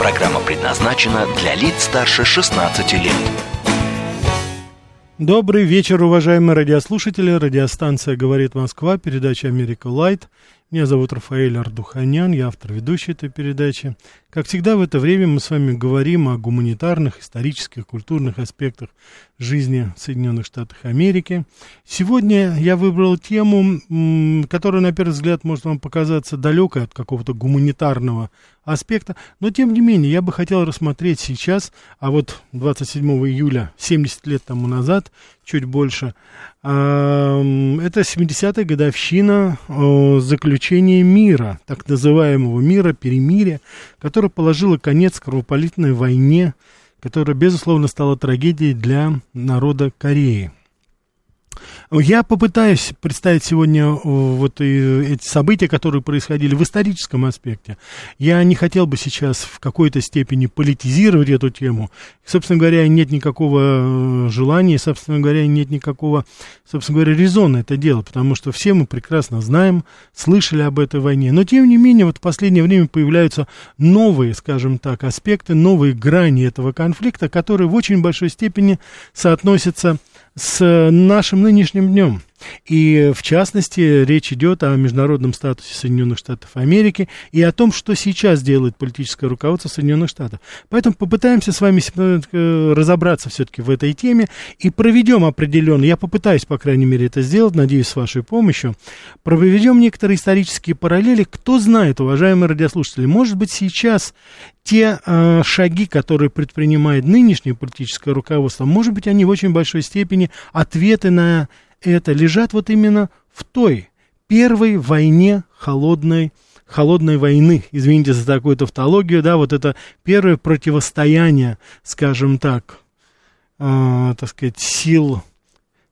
Программа предназначена для лиц старше 16 лет. Добрый вечер, уважаемые радиослушатели. Радиостанция «Говорит Москва», передача «Америка Лайт». Меня зовут Рафаэль Ардуханян, я автор ведущей этой передачи. Как всегда, в это время мы с вами говорим о гуманитарных, исторических, культурных аспектах жизни в Соединенных Штатах Америки. Сегодня я выбрал тему, которая, на первый взгляд, может вам показаться далекой от какого-то гуманитарного аспекта, но, тем не менее, я бы хотел рассмотреть сейчас, а вот 27 июля, 70 лет тому назад, чуть больше, это 70-я годовщина заключения мира, так называемого мира, перемирия, которое положило конец кровопролитной войне, которая, безусловно, стала трагедией для народа Кореи. Я попытаюсь представить сегодня э, вот эти события, которые происходили в историческом аспекте. Я не хотел бы сейчас в какой-то степени политизировать эту тему. Собственно говоря, нет никакого э, желания, собственно говоря, нет никакого, собственно говоря, резона это делать, потому что все мы прекрасно знаем, слышали об этой войне. Но, тем не менее, вот в последнее время появляются новые, скажем так, аспекты, новые грани этого конфликта, которые в очень большой степени соотносятся с нашим нынешним днем. И, в частности, речь идет о международном статусе Соединенных Штатов Америки и о том, что сейчас делает политическое руководство Соединенных Штатов. Поэтому попытаемся с вами э, разобраться все-таки в этой теме и проведем определенно, я попытаюсь, по крайней мере, это сделать, надеюсь, с вашей помощью, проведем некоторые исторические параллели. Кто знает, уважаемые радиослушатели, может быть, сейчас те э, шаги, которые предпринимает нынешнее политическое руководство, может быть, они в очень большой степени ответы на это лежат вот именно в той первой войне холодной, холодной войны, извините за такую тавтологию, да, вот это первое противостояние, скажем так, э, так сказать, сил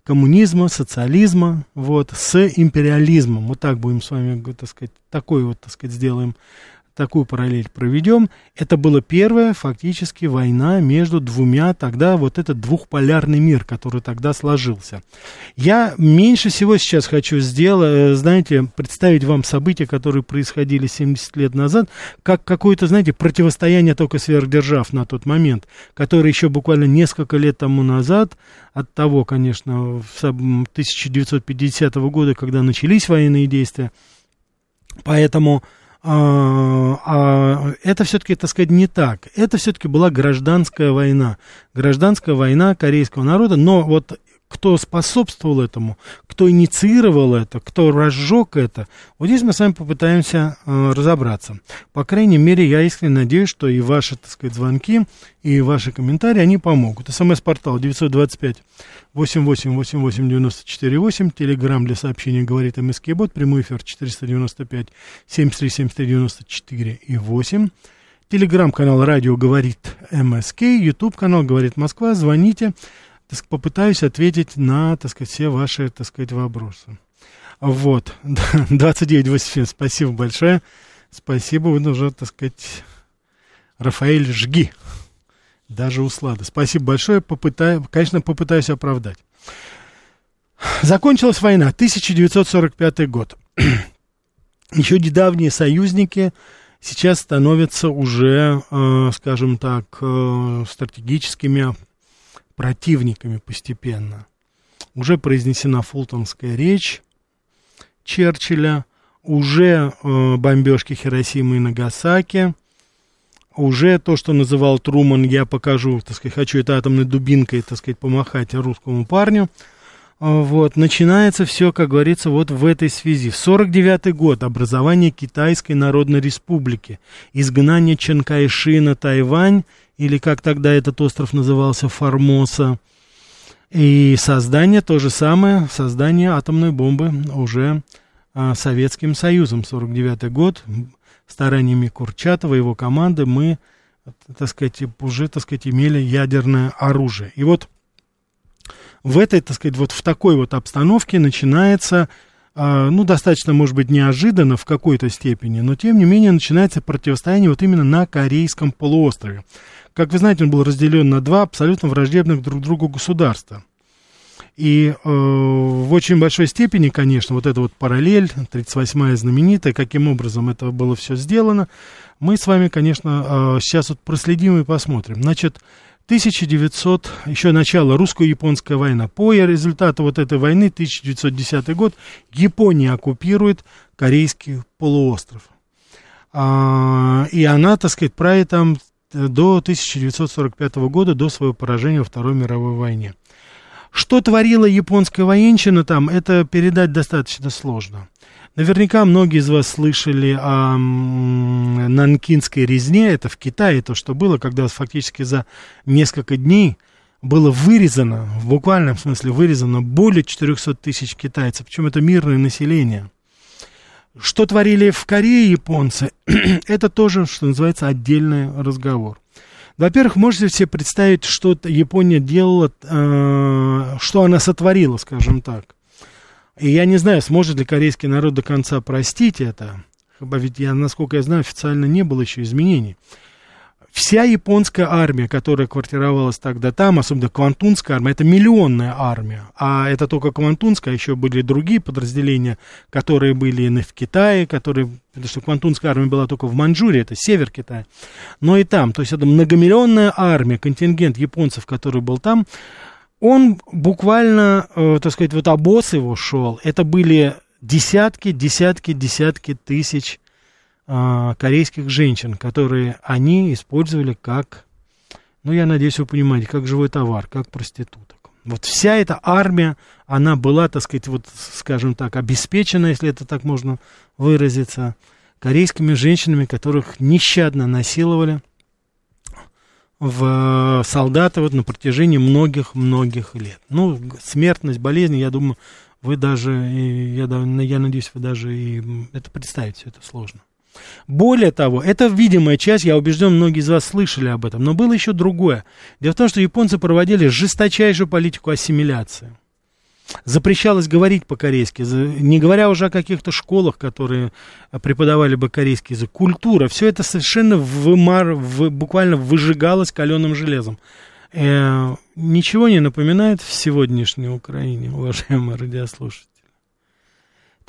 коммунизма, социализма, вот, с империализмом. Вот так будем с вами, так сказать, такой вот, так сказать, сделаем такую параллель проведем, это была первая фактически война между двумя, тогда вот этот двухполярный мир, который тогда сложился. Я меньше всего сейчас хочу сделать, э, знаете, представить вам события, которые происходили 70 лет назад, как какое-то, знаете, противостояние только сверхдержав на тот момент, которое еще буквально несколько лет тому назад, от того, конечно, с 1950 года, когда начались военные действия, поэтому а, а это все-таки, так сказать, не так. Это все-таки была гражданская война. Гражданская война корейского народа, но вот кто способствовал этому, кто инициировал это, кто разжег это, вот здесь мы с вами попытаемся э, разобраться. По крайней мере, я искренне надеюсь, что и ваши, так сказать, звонки, и ваши комментарии, они помогут. СМС-портал 925 888894 Телеграмм для сообщений говорит МСК Бот. Прямой эфир 495 73 73 94 и 8. Телеграм-канал «Радио говорит МСК», Ютуб-канал «Говорит Москва». Звоните, так, попытаюсь ответить на, так сказать, все ваши, так сказать, вопросы. Вот, 2987, спасибо большое. Спасибо, вы уже, так сказать, Рафаэль, жги даже услада. Спасибо большое, попытаю, конечно, попытаюсь оправдать. Закончилась война, 1945 год. Еще недавние союзники сейчас становятся уже, э, скажем так, э, стратегическими противниками постепенно. Уже произнесена фултонская речь Черчилля, уже э, бомбежки Хиросимы и Нагасаки – уже то, что называл Труман, я покажу, так сказать, хочу это атомной дубинкой, так сказать, помахать русскому парню. А, вот, начинается все, как говорится, вот в этой связи. В 49 год образование Китайской Народной Республики, изгнание Чанкайши на Тайвань, или как тогда этот остров назывался, Формоса, и создание, то же самое, создание атомной бомбы уже а, Советским Союзом, 49 год, стараниями Курчатова и его команды мы так сказать, уже, так сказать, имели ядерное оружие. И вот в этой, так сказать, вот в такой вот обстановке начинается, э, ну, достаточно, может быть, неожиданно в какой-то степени, но, тем не менее, начинается противостояние вот именно на Корейском полуострове. Как вы знаете, он был разделен на два абсолютно враждебных друг другу государства. И э, в очень большой степени, конечно, вот эта вот параллель, 38-я знаменитая, каким образом это было все сделано, мы с вами, конечно, э, сейчас вот проследим и посмотрим. Значит, 1900, еще начало русско-японская война. По результату вот этой войны, 1910 год, Япония оккупирует Корейский полуостров. А, и она, так сказать, правит там до 1945 года, до своего поражения во Второй мировой войне. Что творила японская военщина там, это передать достаточно сложно. Наверняка многие из вас слышали о нанкинской резне, это в Китае то, что было, когда фактически за несколько дней было вырезано, в буквальном смысле вырезано более 400 тысяч китайцев, причем это мирное население. Что творили в Корее японцы, это тоже, что называется, отдельный разговор. Во-первых, можете себе представить, что Япония делала, э, что она сотворила, скажем так. И я не знаю, сможет ли корейский народ до конца простить это. Ведь, я, насколько я знаю, официально не было еще изменений вся японская армия, которая квартировалась тогда там, особенно Квантунская армия, это миллионная армия. А это только Квантунская, еще были другие подразделения, которые были в Китае, которые, потому что Квантунская армия была только в Маньчжурии, это север Китая. Но и там, то есть это многомиллионная армия, контингент японцев, который был там, он буквально, э, так сказать, вот обоз его шел, это были десятки, десятки, десятки тысяч а, корейских женщин, которые они использовали как, ну, я надеюсь, вы понимаете, как живой товар, как проституток. Вот вся эта армия, она была, так сказать, вот, скажем так, обеспечена, если это так можно выразиться, корейскими женщинами, которых нещадно насиловали в солдаты вот на протяжении многих-многих лет. Ну, смертность, болезни, я думаю, вы даже, я, я надеюсь, вы даже и это представить все это сложно. Более того, это видимая часть, я убежден, многие из вас слышали об этом, но было еще другое. Дело в том, что японцы проводили жесточайшую политику ассимиляции. Запрещалось говорить по-корейски, не говоря уже о каких-то школах, которые преподавали бы корейский язык. Культура, все это совершенно вымар, в, буквально выжигалось каленым железом. Э, ничего не напоминает в сегодняшней Украине, уважаемые радиослушатели.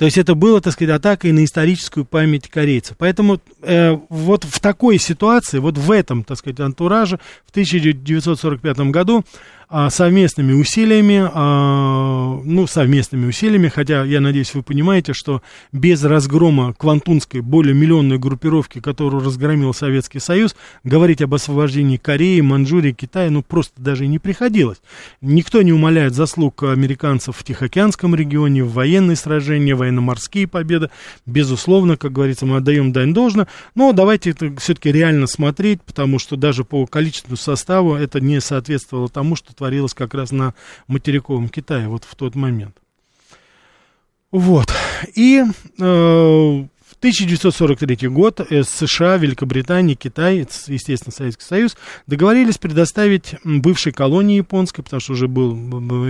То есть это было, так сказать, атакой на историческую память корейцев. Поэтому э, вот в такой ситуации, вот в этом, так сказать, антураже в 1945 году совместными усилиями, а, ну, совместными усилиями, хотя я надеюсь, вы понимаете, что без разгрома Квантунской более миллионной группировки, которую разгромил Советский Союз, говорить об освобождении Кореи, Манчжурии, Китая, ну, просто даже и не приходилось. Никто не умаляет заслуг американцев в Тихоокеанском регионе, в военные сражения, военно-морские победы. Безусловно, как говорится, мы отдаем дань должно, но давайте это все-таки реально смотреть, потому что даже по количеству составу это не соответствовало тому, что творилось как раз на материковом Китае вот в тот момент. Вот. И э, 1943 год э, США, Великобритания, Китай, естественно, Советский Союз договорились предоставить бывшей колонии японской, потому что уже был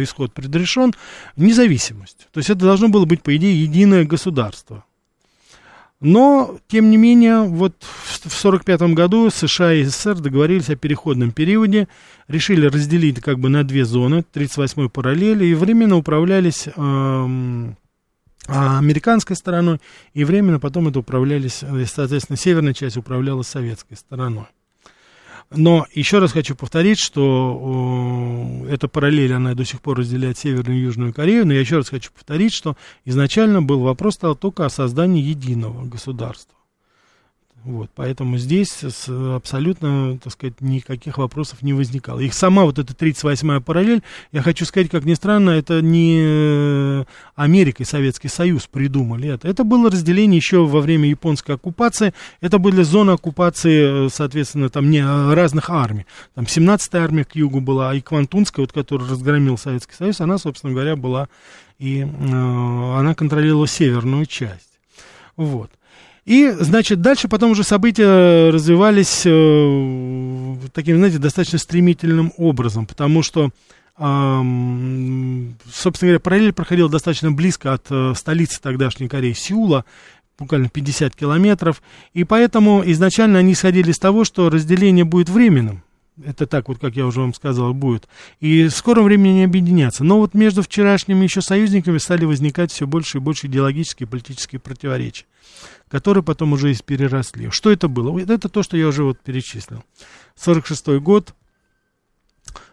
исход предрешен, независимость. То есть это должно было быть, по идее, единое государство. Но, тем не менее, вот в 1945 году США и СССР договорились о переходном периоде, решили разделить как бы на две зоны, 38-й параллели, и временно управлялись э, американской стороной, и временно потом это управлялись, соответственно, северная часть управлялась советской стороной. Но еще раз хочу повторить, что эта параллель, она до сих пор разделяет Северную и Южную Корею, но я еще раз хочу повторить, что изначально был вопрос только о создании единого государства. Вот, поэтому здесь абсолютно, так сказать, никаких вопросов не возникало. И сама вот эта 38-я параллель, я хочу сказать, как ни странно, это не э, Америка и Советский Союз придумали это. Это было разделение еще во время японской оккупации. Это были зоны оккупации, э, соответственно, там не э, разных армий. Там 17-я армия к югу была, и Квантунская, вот, которую разгромил Советский Союз, она, собственно говоря, была и э, она контролировала северную часть. Вот. И, значит, дальше потом уже события развивались э, таким, знаете, достаточно стремительным образом, потому что, э, собственно говоря, параллель проходила достаточно близко от э, столицы тогдашней Кореи, Сеула, буквально 50 километров, и поэтому изначально они исходили из того, что разделение будет временным, это так вот, как я уже вам сказал, будет. И в скором времени не объединятся. Но вот между вчерашними еще союзниками стали возникать все больше и больше идеологические и политические противоречия, которые потом уже переросли. Что это было? Это то, что я уже вот перечислил. 46 год,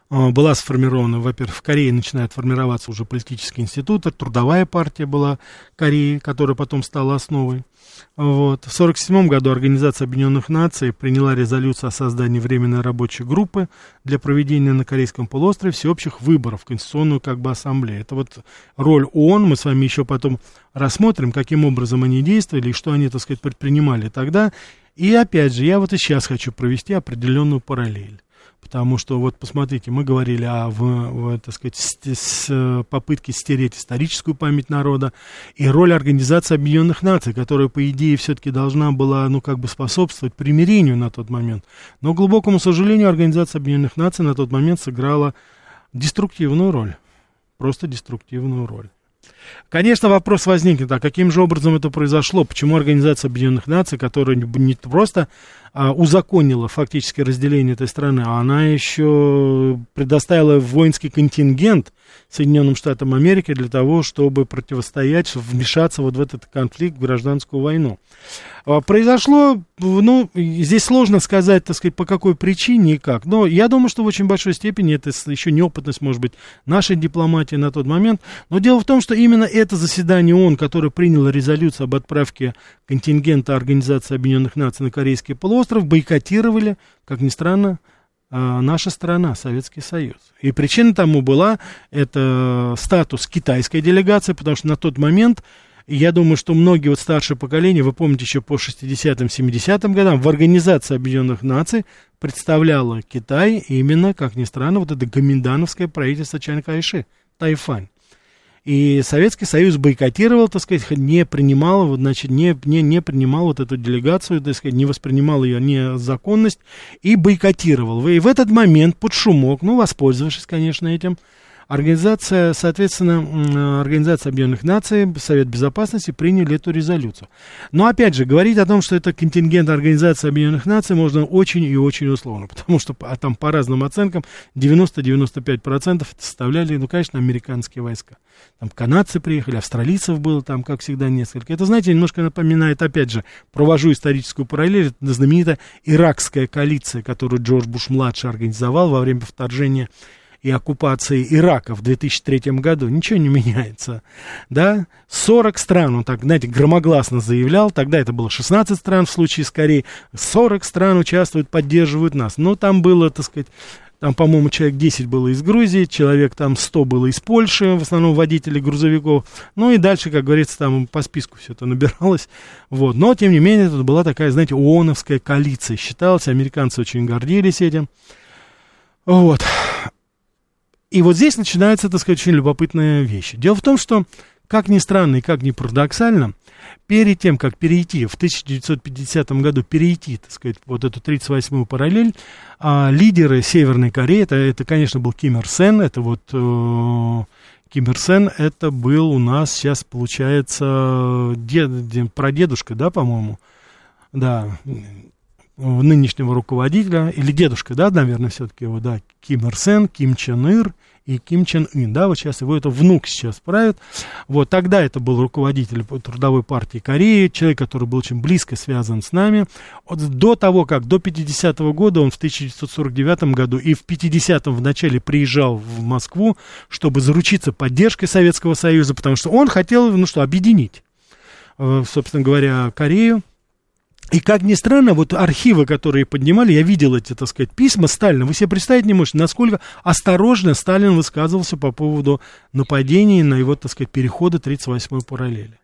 была сформирована, во-первых, в Корее начинает формироваться уже политический институт, трудовая партия была Кореи, которая потом стала основой. Вот. В 1947 году Организация Объединенных Наций приняла резолюцию о создании временной рабочей группы для проведения на Корейском полуострове всеобщих выборов, Конституционную как бы ассамблею. Это вот роль ООН, мы с вами еще потом рассмотрим, каким образом они действовали и что они, так сказать, предпринимали тогда. И опять же, я вот и сейчас хочу провести определенную параллель. Потому что, вот посмотрите, мы говорили о, в, в, так сказать, с, с, попытке стереть историческую память народа и роль Организации Объединенных Наций, которая, по идее, все-таки должна была, ну, как бы способствовать примирению на тот момент. Но, к глубокому сожалению, Организация Объединенных Наций на тот момент сыграла деструктивную роль. Просто деструктивную роль. Конечно, вопрос возникнет, а каким же образом это произошло? Почему Организация Объединенных Наций, которая не просто а, узаконила фактически разделение этой страны, а она еще предоставила воинский контингент Соединенным Штатам Америки для того, чтобы противостоять, вмешаться вот в этот конфликт, в гражданскую войну. А, произошло, ну, здесь сложно сказать, так сказать, по какой причине и как, но я думаю, что в очень большой степени это еще неопытность, может быть, нашей дипломатии на тот момент, но дело в том, что именно это заседание ООН, которое приняло резолюцию об отправке контингента Организации Объединенных Наций на Корейский полуостров, бойкотировали, как ни странно, а, наша страна, Советский Союз. И причина тому была это статус китайской делегации, потому что на тот момент, я думаю, что многие вот старшее поколение, вы помните еще по 60-м, 70-м годам, в Организации Объединенных Наций представляла Китай именно, как ни странно, вот это гоминдановское правительство Чан Кайши, Тайфань. И Советский Союз бойкотировал, так сказать, не принимал, значит, не, не, не принимал вот эту делегацию, так сказать, не воспринимал ее незаконность и бойкотировал. И в этот момент под шумок, ну, воспользовавшись, конечно, этим, Организация, соответственно, Организация Объединенных Наций, Совет Безопасности приняли эту резолюцию. Но, опять же, говорить о том, что это контингент Организации Объединенных Наций, можно очень и очень условно, потому что а там по разным оценкам 90-95% составляли, ну, конечно, американские войска. Там канадцы приехали, австралийцев было там, как всегда, несколько. Это, знаете, немножко напоминает, опять же, провожу историческую параллель, это знаменитая иракская коалиция, которую Джордж Буш-младший организовал во время вторжения и оккупации Ирака в 2003 году, ничего не меняется, да, 40 стран, он так, знаете, громогласно заявлял, тогда это было 16 стран в случае с Кореей, 40 стран участвуют, поддерживают нас, но там было, так сказать, там, по-моему, человек 10 было из Грузии, человек там 100 было из Польши, в основном водители грузовиков. Ну и дальше, как говорится, там по списку все это набиралось. Вот. Но, тем не менее, это была такая, знаете, ООНовская коалиция. Считалось, американцы очень гордились этим. Вот. И вот здесь начинается, так сказать, очень любопытная вещь. Дело в том, что, как ни странно и как ни парадоксально, перед тем, как перейти, в 1950 году перейти, так сказать, вот эту 38-ю параллель, а, лидеры Северной Кореи, это, это, конечно, был Ким Ир Сен, это вот э, Ким Ир Сен, это был у нас сейчас, получается, дед, дед, прадедушка, да, по-моему, да, нынешнего руководителя, или дедушка, да, наверное, все-таки его, да, Ким Ир Сен, Ким Чен Ир и Ким Чен Ын, да, вот сейчас его это внук сейчас правит. Вот тогда это был руководитель Трудовой партии Кореи, человек, который был очень близко связан с нами. Вот до того, как до 50-го года, он в 1949 году и в 50-м в начале приезжал в Москву, чтобы заручиться поддержкой Советского Союза, потому что он хотел, ну что, объединить, э, собственно говоря, Корею и как ни странно, вот архивы, которые поднимали, я видел эти, так сказать, письма Сталина. Вы себе представить не можете, насколько осторожно Сталин высказывался по поводу нападений на его, так сказать, перехода 38-й параллели.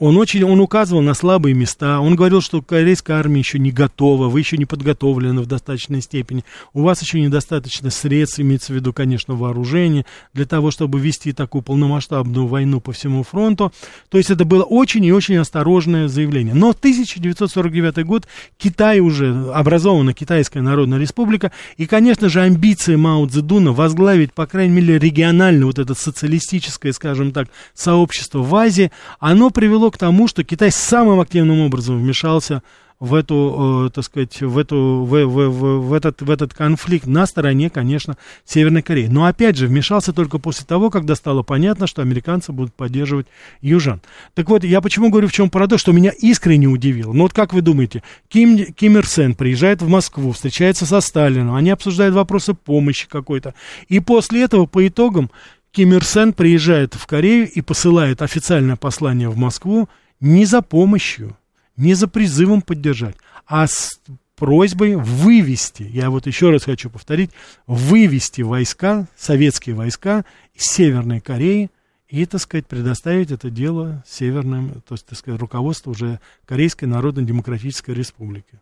Он очень, он указывал на слабые места, он говорил, что корейская армия еще не готова, вы еще не подготовлены в достаточной степени, у вас еще недостаточно средств, имеется в виду, конечно, вооружение, для того, чтобы вести такую полномасштабную войну по всему фронту. То есть это было очень и очень осторожное заявление. Но 1949 год, Китай уже, образована Китайская Народная Республика, и, конечно же, амбиции Мао Цзэдуна возглавить, по крайней мере, региональное, вот это социалистическое, скажем так, сообщество в Азии, оно привело привело к тому, что Китай самым активным образом вмешался в эту, э, так сказать, в эту, в, в, в, в, этот, в этот конфликт на стороне, конечно, Северной Кореи. Но опять же, вмешался только после того, когда стало понятно, что американцы будут поддерживать южан. Так вот, я почему говорю, в чем парадокс, что меня искренне удивило. Ну вот как вы думаете, Ким, Ким Ир Сен приезжает в Москву, встречается со Сталином, они обсуждают вопросы помощи какой-то. И после этого, по итогам, Ким Ир Сен приезжает в Корею и посылает официальное послание в Москву не за помощью, не за призывом поддержать, а с просьбой вывести, я вот еще раз хочу повторить, вывести войска, советские войска из Северной Кореи и, так сказать, предоставить это дело северным, то есть, так сказать, руководству уже Корейской Народно-Демократической Республики.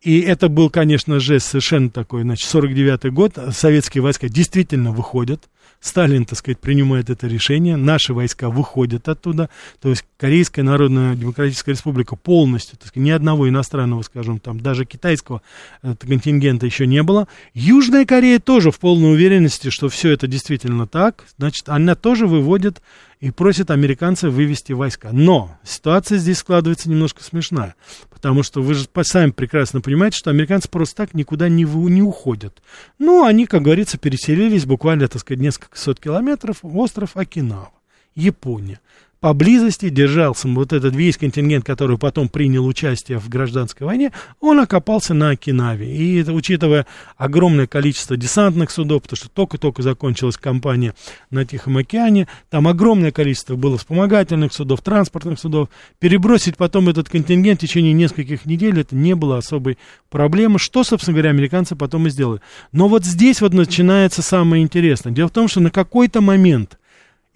И это был, конечно, жест совершенно такой, значит, 49-й год, советские войска действительно выходят, Сталин, так сказать, принимает это решение, наши войска выходят оттуда, то есть Корейская Народная Демократическая Республика полностью, так сказать, ни одного иностранного, скажем, там, даже китайского э, контингента еще не было. Южная Корея тоже в полной уверенности, что все это действительно так, значит, она тоже выводит и просит американцев вывести войска. Но ситуация здесь складывается немножко смешная, потому что вы же сами прекрасно понимаете, что американцы просто так никуда не, не уходят. Ну, они, как говорится, переселились буквально, так сказать, несколько сот километров остров Окинава, Япония поблизости держался вот этот весь контингент, который потом принял участие в гражданской войне, он окопался на Окинаве. И это, учитывая огромное количество десантных судов, потому что только-только закончилась кампания на Тихом океане, там огромное количество было вспомогательных судов, транспортных судов, перебросить потом этот контингент в течение нескольких недель, это не было особой проблемы, что, собственно говоря, американцы потом и сделали. Но вот здесь вот начинается самое интересное. Дело в том, что на какой-то момент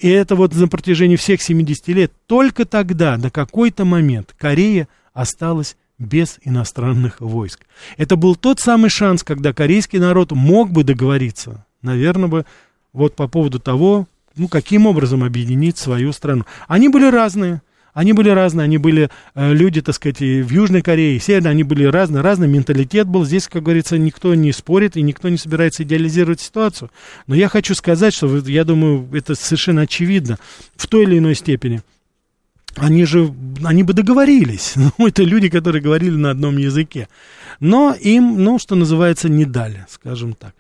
и это вот на протяжении всех 70 лет, только тогда, на какой-то момент, Корея осталась без иностранных войск. Это был тот самый шанс, когда корейский народ мог бы договориться, наверное, бы вот по поводу того, ну, каким образом объединить свою страну. Они были разные. Они были разные, они были э, люди, так сказать, в Южной Корее, и Северной, они были разные, разный менталитет был. Здесь, как говорится, никто не спорит и никто не собирается идеализировать ситуацию. Но я хочу сказать, что, я думаю, это совершенно очевидно в той или иной степени. Они же, они бы договорились. Ну, это люди, которые говорили на одном языке. Но им, ну, что называется, не дали, скажем так.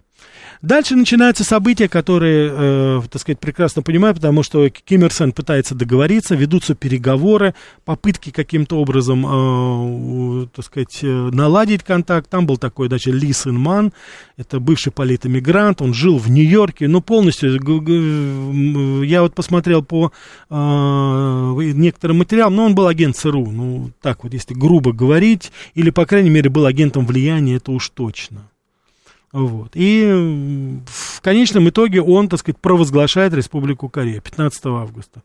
Дальше начинаются события, которые, э, так сказать, прекрасно понимаю, потому что Ким Ир Сен пытается договориться, ведутся переговоры, попытки каким-то образом, э, так сказать, э, наладить контакт. Там был такой, значит, Ли Сын Ман, это бывший политэмигрант, он жил в Нью-Йорке, ну, полностью, я вот посмотрел по э, некоторым материалам, но он был агент ЦРУ, ну, так вот, если грубо говорить, или, по крайней мере, был агентом влияния, это уж точно. Вот. И в конечном итоге он, так сказать, провозглашает Республику Корея 15 августа.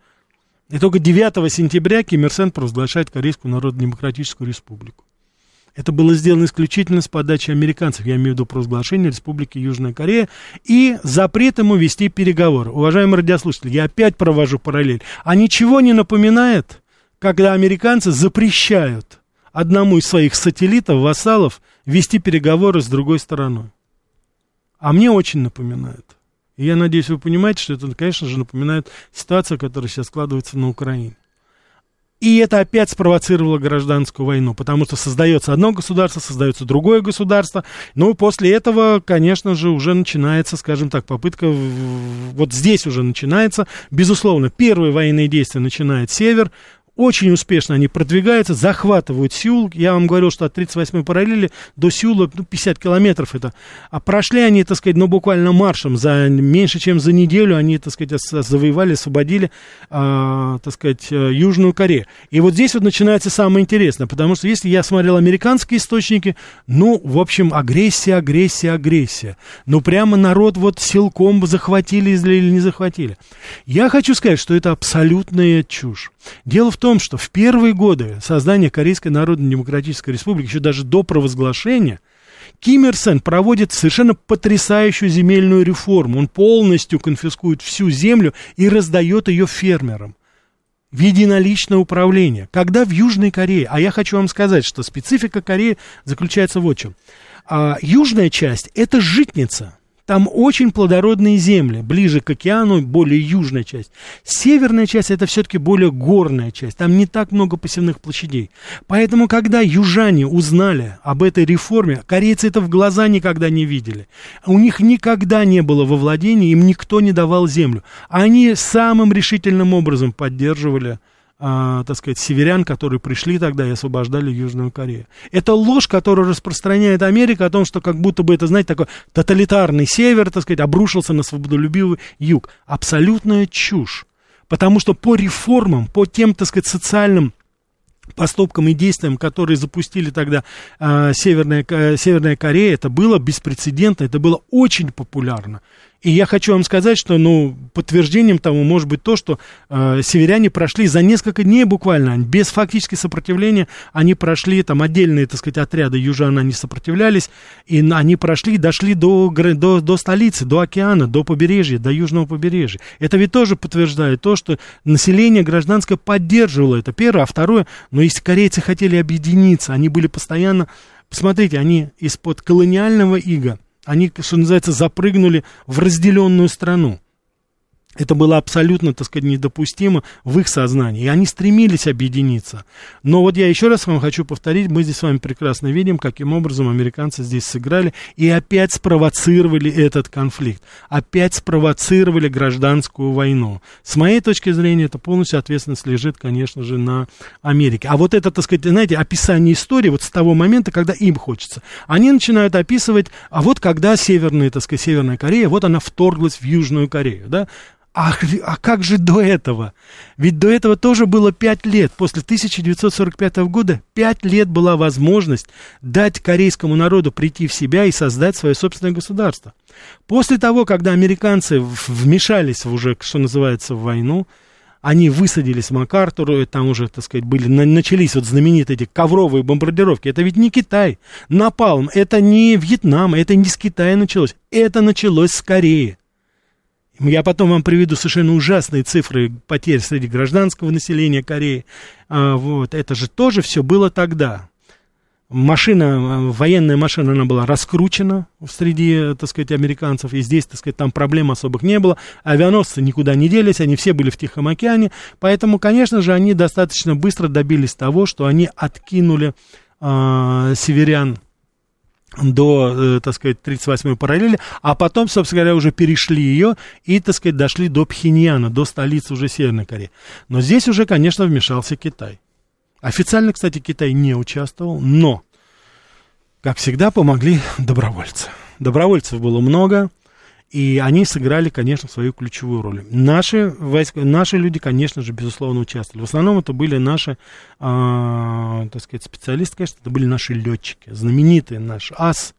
И только 9 сентября Ким Ир Сен провозглашает Корейскую Народно-Демократическую Республику. Это было сделано исключительно с подачи американцев, я имею в виду провозглашение Республики Южная Корея, и запрет ему вести переговоры. Уважаемые радиослушатели, я опять провожу параллель. А ничего не напоминает, когда американцы запрещают одному из своих сателлитов, вассалов, вести переговоры с другой стороной. А мне очень напоминает. И я надеюсь, вы понимаете, что это, конечно же, напоминает ситуацию, которая сейчас складывается на Украине. И это опять спровоцировало гражданскую войну, потому что создается одно государство, создается другое государство. Ну, после этого, конечно же, уже начинается, скажем так, попытка, вот здесь уже начинается, безусловно, первые военные действия начинает север, очень успешно они продвигаются, захватывают Сеул. Я вам говорил, что от 38-й параллели до Сеула ну, 50 километров это. А прошли они, так сказать, ну, буквально маршем. За меньше, чем за неделю они, так сказать, завоевали, освободили, э, так сказать, э, Южную Корею. И вот здесь вот начинается самое интересное, потому что если я смотрел американские источники, ну, в общем, агрессия, агрессия, агрессия. Ну, прямо народ вот силком захватили или не захватили. Я хочу сказать, что это абсолютная чушь. Дело в том, что в первые годы создания Корейской Народно-Демократической Республики, еще даже до провозглашения, Ким Ир Сен проводит совершенно потрясающую земельную реформу. Он полностью конфискует всю землю и раздает ее фермерам в единоличное управление. Когда в Южной Корее, а я хочу вам сказать, что специфика Кореи заключается в чем. А, южная часть – это житница – там очень плодородные земли, ближе к океану, более южная часть. Северная часть это все-таки более горная часть, там не так много посевных площадей. Поэтому, когда южане узнали об этой реформе, корейцы это в глаза никогда не видели. У них никогда не было во владении, им никто не давал землю. Они самым решительным образом поддерживали а, так сказать, северян, которые пришли тогда и освобождали Южную Корею. Это ложь, которую распространяет Америка о том, что как будто бы это, знаете, такой тоталитарный север, так сказать, обрушился на свободолюбивый юг. Абсолютная чушь. Потому что по реформам, по тем, так сказать, социальным поступкам и действиям, которые запустили тогда э, Северная, э, Северная Корея, это было беспрецедентно, это было очень популярно. И я хочу вам сказать, что, ну, подтверждением тому может быть то, что э, северяне прошли за несколько дней буквально, без фактически сопротивления, они прошли, там, отдельные, так сказать, отряды южан, они сопротивлялись, и они прошли, дошли до, до, до столицы, до океана, до побережья, до южного побережья. Это ведь тоже подтверждает то, что население гражданское поддерживало это, первое, а второе, но если корейцы хотели объединиться, они были постоянно, посмотрите, они из-под колониального ига, они, что называется, запрыгнули в разделенную страну. Это было абсолютно, так сказать, недопустимо в их сознании. И они стремились объединиться. Но вот я еще раз вам хочу повторить, мы здесь с вами прекрасно видим, каким образом американцы здесь сыграли и опять спровоцировали этот конфликт. Опять спровоцировали гражданскую войну. С моей точки зрения, это полностью ответственность лежит, конечно же, на Америке. А вот это, так сказать, знаете, описание истории вот с того момента, когда им хочется. Они начинают описывать, а вот когда Северная, так сказать, Северная Корея, вот она вторглась в Южную Корею, да, а, а как же до этого? Ведь до этого тоже было пять лет. После 1945 года пять лет была возможность дать корейскому народу прийти в себя и создать свое собственное государство. После того, когда американцы вмешались уже, что называется, в войну, они высадились в МакАртуру, там уже, так сказать, были, начались вот знаменитые эти ковровые бомбардировки. Это ведь не Китай. Напалм, это не Вьетнам, это не с Китая началось. Это началось с Кореи. Я потом вам приведу совершенно ужасные цифры потерь среди гражданского населения Кореи. А, вот, это же тоже все было тогда. Машина, военная машина, она была раскручена среди, так сказать, американцев, и здесь, так сказать, там проблем особых не было. Авианосцы никуда не делись, они все были в Тихом океане, поэтому, конечно же, они достаточно быстро добились того, что они откинули э, северян до, э, так сказать, 38-й параллели, а потом, собственно говоря, уже перешли ее и, так сказать, дошли до Пхеньяна, до столицы уже Северной Кореи. Но здесь уже, конечно, вмешался Китай. Официально, кстати, Китай не участвовал, но, как всегда, помогли добровольцы. Добровольцев было много, и они сыграли, конечно, свою ключевую роль. Наши, войска, наши люди, конечно же, безусловно, участвовали. В основном это были наши, э, так сказать, специалисты, конечно, это были наши летчики. Знаменитый наш ас,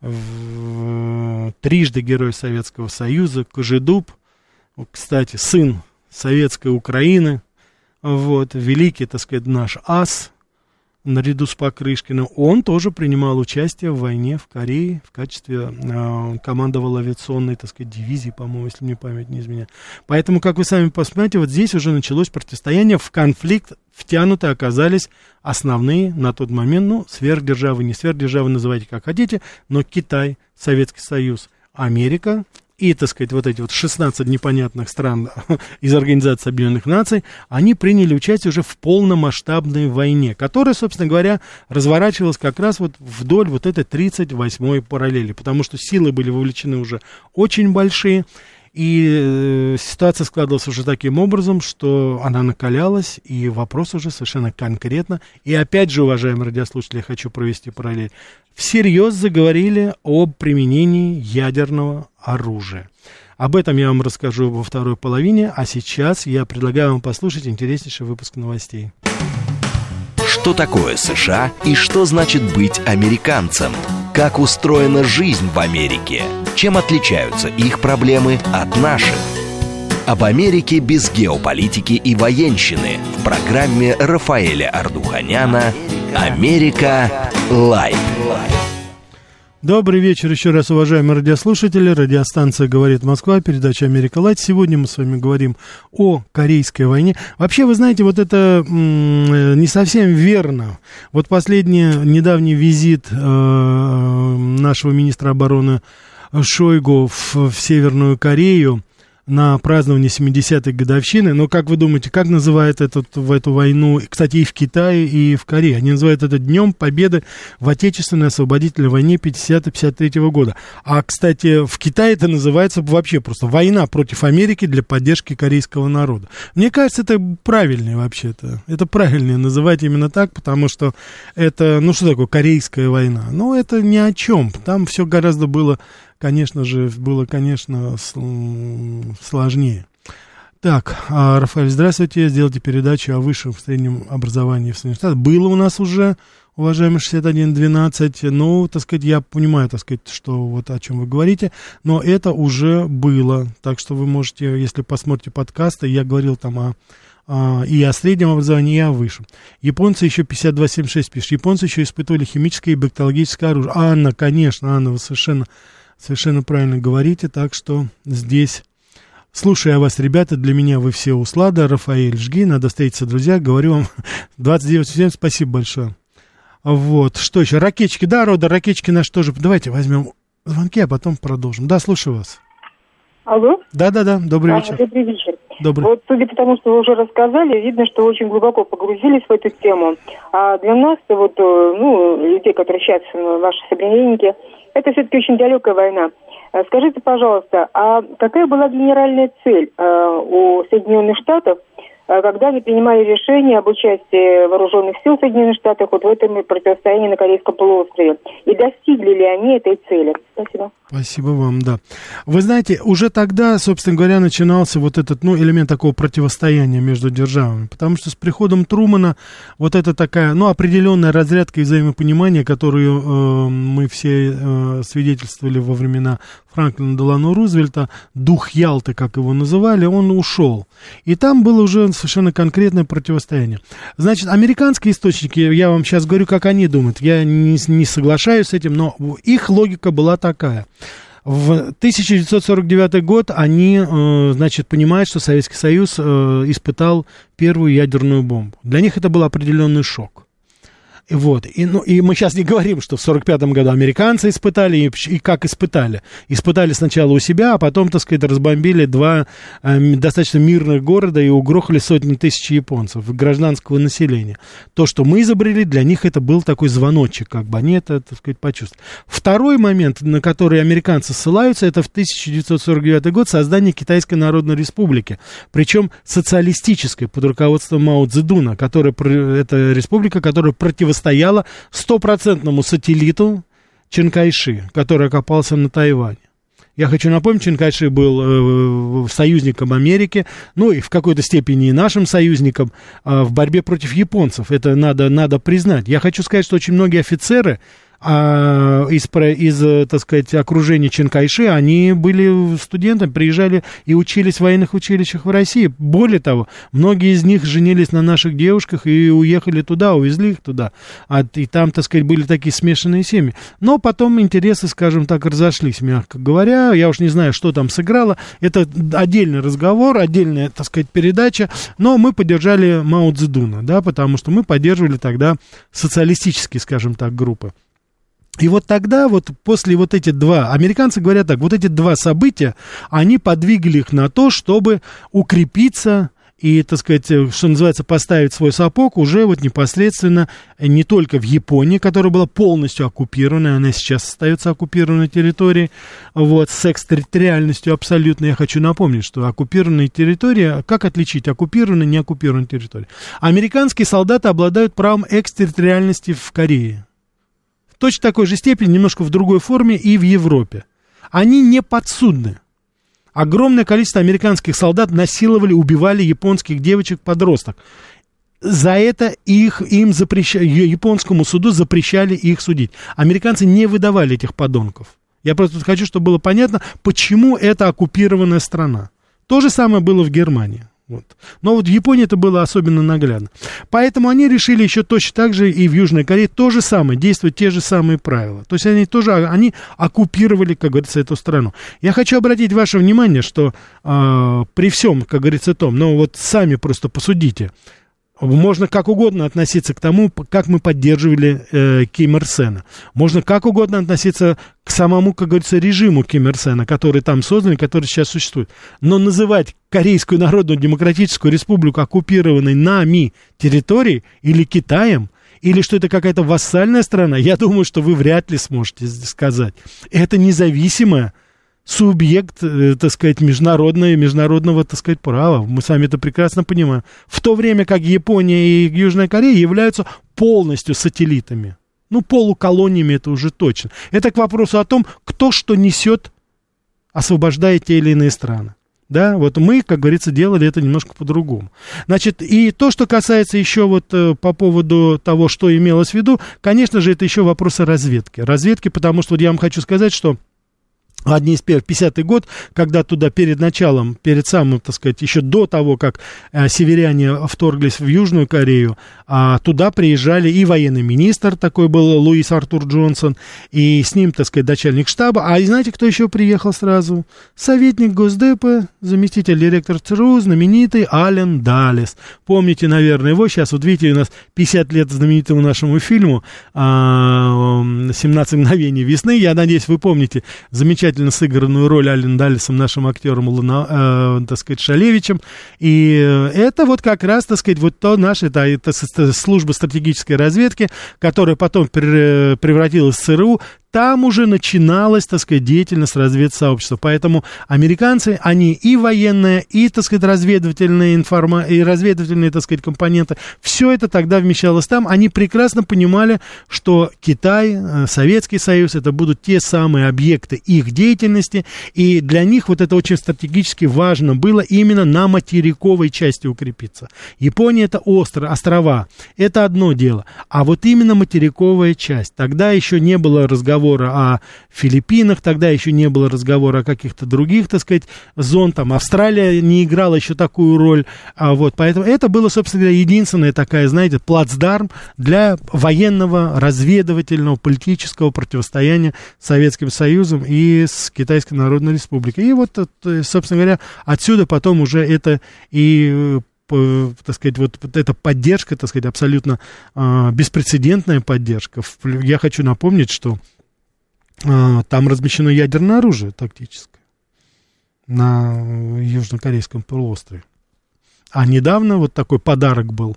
в, трижды Герой Советского Союза, Кожедуб, кстати, сын Советской Украины, вот, великий, так сказать, наш ас, наряду с Покрышкиным, он тоже принимал участие в войне в Корее в качестве э, командовал авиационной, так сказать, дивизии, по-моему, если мне память не изменяет. Поэтому, как вы сами посмотрите, вот здесь уже началось противостояние, в конфликт втянуты оказались основные на тот момент, ну, сверхдержавы, не сверхдержавы, называйте как хотите, но Китай, Советский Союз, Америка и, так сказать, вот эти вот 16 непонятных стран из Организации Объединенных Наций, они приняли участие уже в полномасштабной войне, которая, собственно говоря, разворачивалась как раз вот вдоль вот этой 38-й параллели, потому что силы были вовлечены уже очень большие, и э, ситуация складывалась уже таким образом, что она накалялась, и вопрос уже совершенно конкретно. И опять же, уважаемые радиослушатели, я хочу провести параллель. Всерьез заговорили об применении ядерного оружия. Об этом я вам расскажу во второй половине, а сейчас я предлагаю вам послушать интереснейший выпуск новостей. Что такое США и что значит быть американцем? Как устроена жизнь в Америке? Чем отличаются их проблемы от наших? Об Америке без геополитики и военщины в программе Рафаэля Ардуханяна «Америка. Light». Добрый вечер еще раз, уважаемые радиослушатели. Радиостанция «Говорит Москва», передача «Америка Light». Сегодня мы с вами говорим о Корейской войне. Вообще, вы знаете, вот это не совсем верно. Вот последний недавний визит э- нашего министра обороны Шойгу в, в Северную Корею на празднование 70-й годовщины. Но как вы думаете, как называют этот, в эту войну, кстати, и в Китае, и в Корее? Они называют это Днем Победы в Отечественной освободительной войне 50-53 года. А, кстати, в Китае это называется вообще просто война против Америки для поддержки корейского народа. Мне кажется, это правильнее вообще-то. Это правильнее называть именно так, потому что это, ну что такое корейская война? Ну, это ни о чем. Там все гораздо было конечно же, было, конечно, сложнее. Так, а, Рафаэль, здравствуйте. Сделайте передачу о высшем среднем образовании в Соединенных Штатах. Было у нас уже, уважаемый 6112. Ну, так сказать, я понимаю, так сказать, что вот о чем вы говорите, но это уже было. Так что вы можете, если посмотрите подкасты, я говорил там о и о среднем образовании, и о высшем. Японцы еще 5276 пишут. Японцы еще испытывали химическое и бактериологическое оружие. Анна, конечно, Анна, вы совершенно Совершенно правильно говорите, так что здесь... Слушая вас, ребята, для меня вы все услада. Рафаэль, жги, надо встретиться, друзья. Говорю вам 29 спасибо большое. Вот, что еще? Ракетчики, да, Рода, ракетчики наши тоже. Давайте возьмем звонки, а потом продолжим. Да, слушаю вас. Алло? Да-да-да, добрый вечер. Добрый вечер. Добрый. Вот, судя по тому, что вы уже рассказали, видно, что очень глубоко погрузились в эту тему. А для нас, вот, э, ну, людей, которые сейчас ваши современники, это все-таки очень далекая война. Э, скажите, пожалуйста, а какая была генеральная цель э, у Соединенных Штатов когда они принимали решение об участии вооруженных сил Соединенных Штатов вот в этом противостоянии на Корейском полуострове. И достигли ли они этой цели? Спасибо. Спасибо вам, да. Вы знаете, уже тогда, собственно говоря, начинался вот этот, ну, элемент такого противостояния между державами, потому что с приходом Трумана вот это такая, ну, определенная разрядка и взаимопонимания, которую э, мы все э, свидетельствовали во времена Франклина Делано Рузвельта, дух Ялты, как его называли, он ушел. И там было уже совершенно конкретное противостояние. Значит, американские источники, я вам сейчас говорю, как они думают, я не, не соглашаюсь с этим, но их логика была такая. В 1949 год они, э, значит, понимают, что Советский Союз э, испытал первую ядерную бомбу. Для них это был определенный шок. Вот. И, ну, и мы сейчас не говорим, что в 45-м году американцы испытали, и, и как испытали. Испытали сначала у себя, а потом, так сказать, разбомбили два э, достаточно мирных города и угрохали сотни тысяч японцев, гражданского населения. То, что мы изобрели, для них это был такой звоночек, как бы они это, так сказать, почувствовали. Второй момент, на который американцы ссылаются, это в 1949 год создание Китайской Народной Республики. Причем социалистической, под руководством Мао Цзэдуна, которая, это республика, которая противостоит противостояла стопроцентному сателлиту Ченкайши, который окопался на Тайване. Я хочу напомнить, Ченкайши был э, союзником Америки, ну и в какой-то степени и нашим союзником э, в борьбе против японцев. Это надо, надо признать. Я хочу сказать, что очень многие офицеры а, из, из, так сказать, окружения Ченкайши, они были студентами, приезжали и учились в военных училищах в России. Более того, многие из них женились на наших девушках и уехали туда, увезли их туда. А, и там, так сказать, были такие смешанные семьи. Но потом интересы, скажем так, разошлись, мягко говоря. Я уж не знаю, что там сыграло. Это отдельный разговор, отдельная, так сказать, передача. Но мы поддержали Мао Цзэдуна, да, потому что мы поддерживали тогда социалистические, скажем так, группы. И вот тогда, вот после вот эти два, американцы говорят так, вот эти два события, они подвигали их на то, чтобы укрепиться и, так сказать, что называется, поставить свой сапог уже вот непосредственно не только в Японии, которая была полностью оккупирована, она сейчас остается оккупированной территорией, вот, с экстерриториальностью абсолютно. Я хочу напомнить, что оккупированные территории, как отличить оккупированные и неоккупированные территории? Американские солдаты обладают правом экстерриториальности в Корее точно такой же степени, немножко в другой форме и в Европе. Они не подсудны. Огромное количество американских солдат насиловали, убивали японских девочек-подросток. За это их, им запрещали, японскому суду запрещали их судить. Американцы не выдавали этих подонков. Я просто хочу, чтобы было понятно, почему это оккупированная страна. То же самое было в Германии. Вот. Но вот в Японии это было особенно наглядно. Поэтому они решили еще точно так же и в Южной Корее то же самое, действовать те же самые правила. То есть они тоже, они оккупировали, как говорится, эту страну. Я хочу обратить ваше внимание, что э, при всем, как говорится, том, но вот сами просто посудите, можно как угодно относиться к тому, как мы поддерживали э, Ким Ир Сена. Можно как угодно относиться к самому, как говорится, режиму Ким Ир Сена, который там создан, который сейчас существует. Но называть Корейскую Народную Демократическую Республику оккупированной нами территорией или Китаем, или что это какая-то вассальная страна, я думаю, что вы вряд ли сможете сказать. Это независимая субъект, э, так сказать, международного, международного, так сказать, права. Мы сами это прекрасно понимаем. В то время как Япония и Южная Корея являются полностью сателлитами. Ну, полуколониями это уже точно. Это к вопросу о том, кто что несет, освобождая те или иные страны. Да, вот мы, как говорится, делали это немножко по-другому. Значит, и то, что касается еще вот э, по поводу того, что имелось в виду, конечно же, это еще вопросы разведки. Разведки, потому что вот я вам хочу сказать, что одни из первых, 50-й год, когда туда перед началом, перед самым, так сказать, еще до того, как э, северяне вторглись в Южную Корею, а туда приезжали и военный министр, такой был Луис Артур Джонсон, и с ним, так сказать, начальник штаба. А знаете, кто еще приехал сразу? Советник Госдепа, заместитель директора ЦРУ, знаменитый Ален Далес. Помните, наверное, его сейчас, вот видите, у нас 50 лет знаменитому нашему фильму «17 мгновений весны». Я надеюсь, вы помните замечательный замечательно сыгранную роль Ален Даллисом, нашим актером, Луна, э, так сказать, Шалевичем. И это вот как раз, так сказать, вот то наше, это, это служба стратегической разведки, которая потом превратилась в ЦРУ, там уже начиналась, так сказать, деятельность разведсообщества. Поэтому американцы, они и военные, и, так сказать, разведывательные, информа... и разведывательные, так сказать, компоненты, все это тогда вмещалось там. Они прекрасно понимали, что Китай, э, Советский Союз, это будут те самые объекты их деятельности, и для них вот это очень стратегически важно было именно на материковой части укрепиться. Япония это остров, острова, это одно дело, а вот именно материковая часть. Тогда еще не было разговора разговора о Филиппинах, тогда еще не было разговора о каких-то других, так сказать, зон, там Австралия не играла еще такую роль, а вот, поэтому это было, собственно говоря, единственная такая, знаете, плацдарм для военного, разведывательного, политического противостояния с Советским Союзом и с Китайской Народной Республикой. И вот, собственно говоря, отсюда потом уже это и так сказать, вот, вот эта поддержка, так сказать, абсолютно э, беспрецедентная поддержка. Я хочу напомнить, что там размещено ядерное оружие тактическое на южнокорейском полуострове. А недавно вот такой подарок был,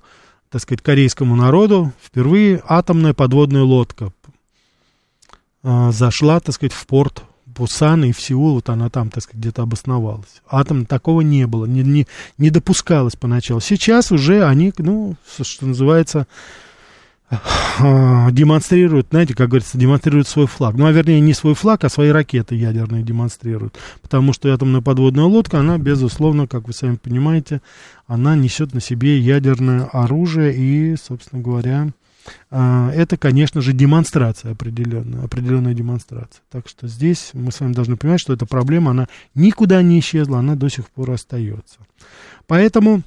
так сказать, корейскому народу. Впервые атомная подводная лодка а, зашла, так сказать, в порт Пусан и в Сеул, вот она там, так сказать, где-то обосновалась. Атом такого не было, не, не, не допускалось поначалу. Сейчас уже они, ну, что называется, демонстрируют, знаете, как говорится, демонстрируют свой флаг. Ну, а вернее, не свой флаг, а свои ракеты ядерные демонстрируют. Потому что атомная подводная лодка, она, безусловно, как вы сами понимаете, она несет на себе ядерное оружие и, собственно говоря, а, это, конечно же, демонстрация определенная, определенная демонстрация. Так что здесь мы с вами должны понимать, что эта проблема, она никуда не исчезла, она до сих пор остается. Поэтому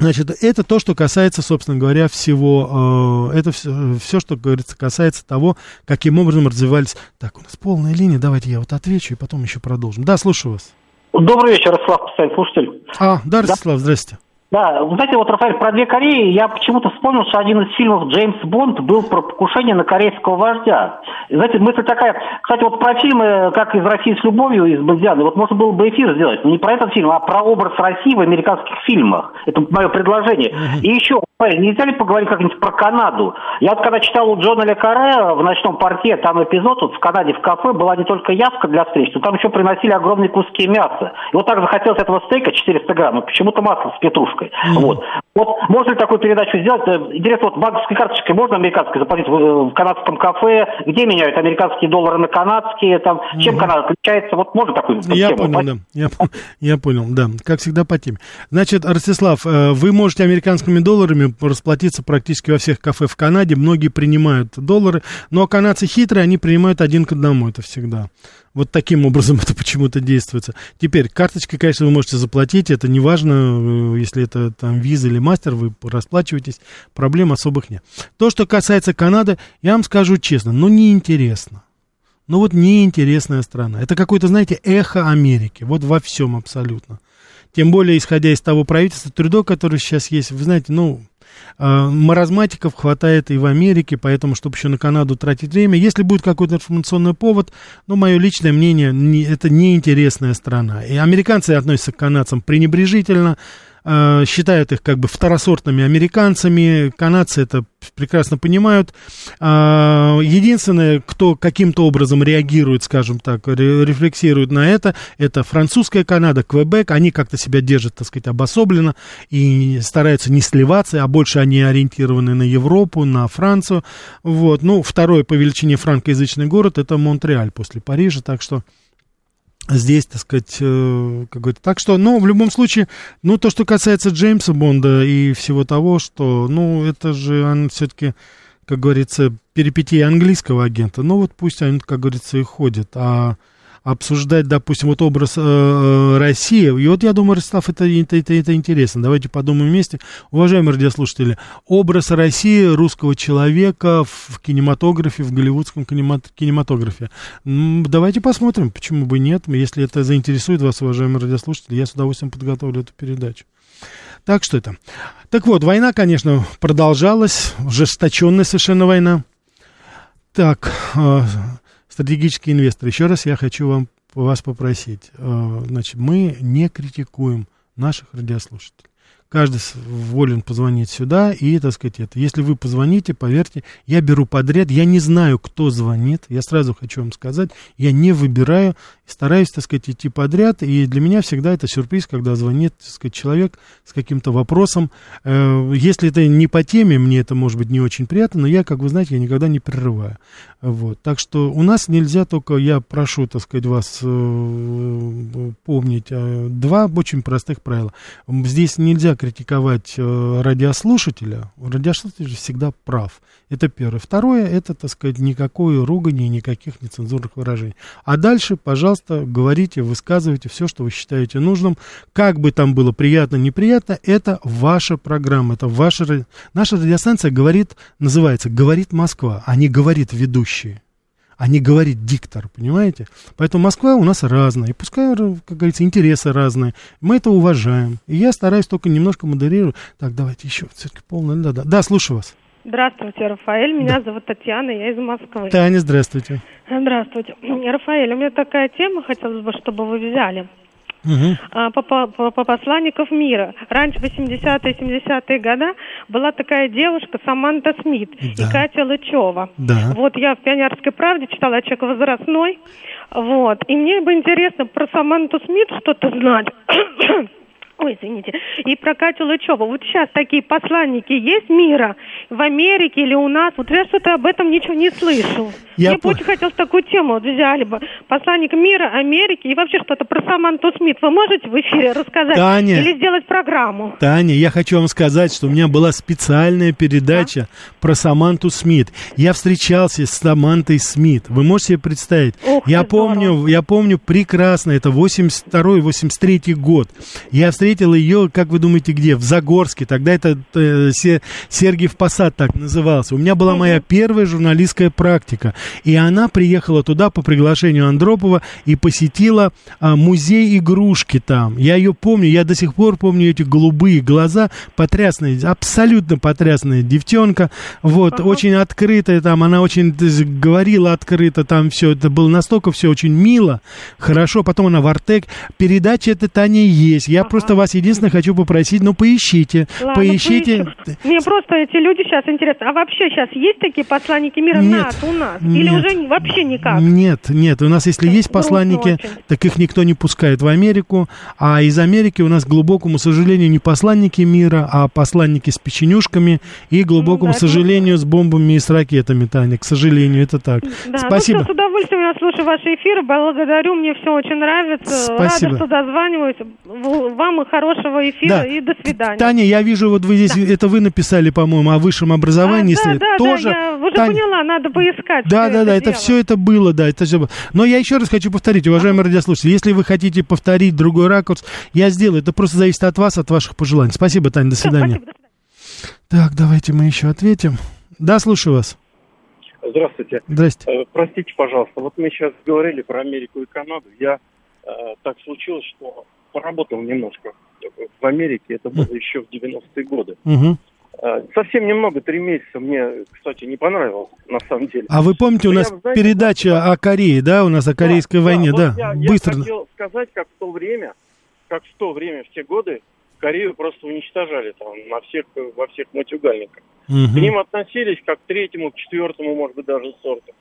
Значит, это то, что касается, собственно говоря, всего, э, это все, все, что, говорится, касается того, каким образом развивались... Так, у нас полная линия, давайте я вот отвечу и потом еще продолжим. Да, слушаю вас. Добрый вечер, Ростислав, постоянный слушатель. А, да, Ростислав, да. здрасте. Да, вы знаете, вот, Рафаэль, про две Кореи, я почему-то вспомнил, что один из фильмов Джеймс Бонд был про покушение на корейского вождя. И, знаете, мысль такая, кстати, вот про фильмы, как из России с любовью, из Бондианы, вот можно было бы эфир сделать, но не про этот фильм, а про образ России в американских фильмах. Это мое предложение. И еще, нельзя ли поговорить как-нибудь про Канаду? Я вот когда читал у Джона Ле Каре в «Ночном парке», там эпизод, вот в Канаде в кафе была не только явка для встреч, но там еще приносили огромные куски мяса. И вот так захотелось этого стейка 400 грамм, и почему-то масло с петрушкой. Mm-hmm. Вот. Вот можно ли такую передачу сделать? Э, интересно, вот банковской карточкой можно американской заплатить в, э, в канадском кафе? Где меняют американские доллары на канадские? Там, чем угу. Канада отличается? Вот можно такую Я тему? понял, да. Я, я понял, да. Как всегда по теме. Значит, Ростислав, э, вы можете американскими долларами расплатиться практически во всех кафе в Канаде. Многие принимают доллары, но канадцы хитрые, они принимают один к одному, это всегда. Вот таким образом это почему-то действуется. Теперь, карточкой, конечно, вы можете заплатить, это не важно, э, если это там виза или мастер, вы расплачиваетесь, проблем особых нет. То, что касается Канады, я вам скажу честно, ну неинтересно. Ну вот неинтересная страна. Это какое-то, знаете, эхо Америки. Вот во всем абсолютно. Тем более, исходя из того правительства Трюдо, которое сейчас есть, вы знаете, ну, маразматиков хватает и в Америке, поэтому, чтобы еще на Канаду тратить время, если будет какой-то информационный повод, ну, мое личное мнение, не, это неинтересная страна. И американцы относятся к канадцам пренебрежительно, Э, считают их как бы второсортными американцами, канадцы это прекрасно понимают. Э, единственное, кто каким-то образом реагирует, скажем так, рефлексирует на это, это французская Канада, Квебек, они как-то себя держат, так сказать, обособленно и стараются не сливаться, а больше они ориентированы на Европу, на Францию. Вот. Ну, второй по величине франкоязычный город это Монреаль после Парижа, так что здесь, так сказать, э, как говорится. Так что, ну, в любом случае, ну, то, что касается Джеймса Бонда и всего того, что, ну, это же он все-таки, как говорится, перипетии английского агента. Ну, вот пусть он, как говорится, и ходит. А обсуждать, допустим, вот образ э, э, России. И вот я думаю, Ростав, это, это, это, это интересно. Давайте подумаем вместе. Уважаемые радиослушатели, образ России, русского человека в кинематографе, в голливудском кинематографе. Давайте посмотрим, почему бы нет. Если это заинтересует вас, уважаемые радиослушатели, я с удовольствием подготовлю эту передачу. Так что это. Так вот, война, конечно, продолжалась, ужесточенная совершенно война. Так, э, стратегические инвесторы, еще раз я хочу вам, вас попросить. Э, значит, мы не критикуем наших радиослушателей каждый волен позвонить сюда и, так сказать, это. Если вы позвоните, поверьте, я беру подряд, я не знаю, кто звонит, я сразу хочу вам сказать, я не выбираю, стараюсь, так сказать, идти подряд, и для меня всегда это сюрприз, когда звонит, так сказать, человек с каким-то вопросом. Э, если это не по теме, мне это может быть не очень приятно, но я, как вы знаете, я никогда не прерываю. Вот. Так что у нас нельзя только, я прошу, так сказать, вас э, помнить э, два очень простых правила. Здесь нельзя критиковать э, радиослушателя, радиослушатель всегда прав. Это первое. Второе, это, так сказать, никакой ругани, никаких нецензурных выражений. А дальше, пожалуйста, говорите, высказывайте все, что вы считаете нужным. Как бы там было приятно, неприятно, это ваша программа, это ваша... Наша радиостанция говорит, называется «Говорит Москва», а не «Говорит ведущий» а не говорит диктор, понимаете? Поэтому Москва у нас разная, и пускай, как говорится, интересы разные, мы это уважаем. И я стараюсь только немножко модерировать. Так, давайте еще, все-таки полное, да, да, да, слушаю вас. Здравствуйте, Рафаэль. Меня да. зовут Татьяна, я из Москвы. Таня, здравствуйте. Здравствуйте. Рафаэль, у меня такая тема, хотелось бы, чтобы вы взяли угу. по, по, по посланников мира. Раньше, в 80-е, 70-е годы, была такая девушка Саманта Смит да. и Катя Лычева. Да. Вот я в «Пионерской правде» читала «Человек возрастной». Вот. И мне бы интересно про Саманту Смит что-то знать. Ой, извините. И про Катю Лычеву. Вот сейчас такие посланники есть мира в Америке или у нас? Вот я что-то об этом ничего не слышу. Я, я бы очень хотел такую тему вот взяли бы. Посланник мира, Америки и вообще что-то про Саманту Смит. Вы можете в эфире рассказать? Таня, или сделать программу? Таня, я хочу вам сказать, что у меня была специальная передача а? про Саманту Смит. Я встречался с Самантой Смит. Вы можете себе представить? Ух, я помню, здорово. я помню прекрасно, это 82-83 год. Я встретился встретил ее, как вы думаете, где? В Загорске. Тогда это э, Сергиев Посад так назывался. У меня была моя первая журналистская практика. И она приехала туда по приглашению Андропова и посетила а, музей игрушки там. Я ее помню, я до сих пор помню эти голубые глаза, потрясная, абсолютно потрясная девчонка. Вот, uh-huh. очень открытая там, она очень говорила открыто там все. Это было настолько все очень мило, хорошо. Потом она в Артек. Передача эта Таня есть. Я uh-huh. просто вас единственное хочу попросить, ну, поищите, Ладно, поищите. Поищу. Мне просто эти люди сейчас интересно. А вообще сейчас есть такие посланники мира нет, нас, у нас? Нет, Или уже вообще никак? Нет, нет. У нас, если есть посланники, так их никто не пускает в Америку. А из Америки у нас, к глубокому сожалению, не посланники мира, а посланники с печенюшками и, глубокому ну, да, сожалению, с бомбами и с ракетами, Таня. К сожалению, это так. Да, Спасибо. Ну, все, с удовольствием я слушаю ваши эфиры. Благодарю, мне все очень нравится. Спасибо. Рада, что дозваниваюсь. Вам и хорошего эфира Да. и до свидания. Таня, я вижу, вот вы здесь, это вы написали, по-моему, о высшем образовании. А, да, если да, тоже, да, я уже Тань, поняла, надо поискать. Да, да, да, это дело. все это было, да, это все было. Но я еще раз хочу повторить, уважаемые радиослушатели, если вы хотите повторить другой ракурс, я сделаю. Это просто зависит от вас, от ваших пожеланий. Спасибо, Таня, до свидания. спасибо, до свидания. Так, давайте мы еще ответим. Да, слушаю вас. Здравствуйте. Здрасте. Э, Простите, пожалуйста, вот мы сейчас говорили про Америку и Канаду. Я э, так случилось, что поработал немножко в Америке. Это было еще в 90-е годы. Э, совсем немного, три месяца. Мне, кстати, не понравилось, на самом деле. А вы помните, у нас я, знаете, передача о Корее, да, у нас о Корейской Да, войне, вот да? Я, я Быстро. хотел сказать, как в то время, как в то время, в те годы, Корею просто уничтожали там на всех, во всех матюгальниках. Мгм. К ним относились как к третьему, к четвертому, может быть, даже сорту.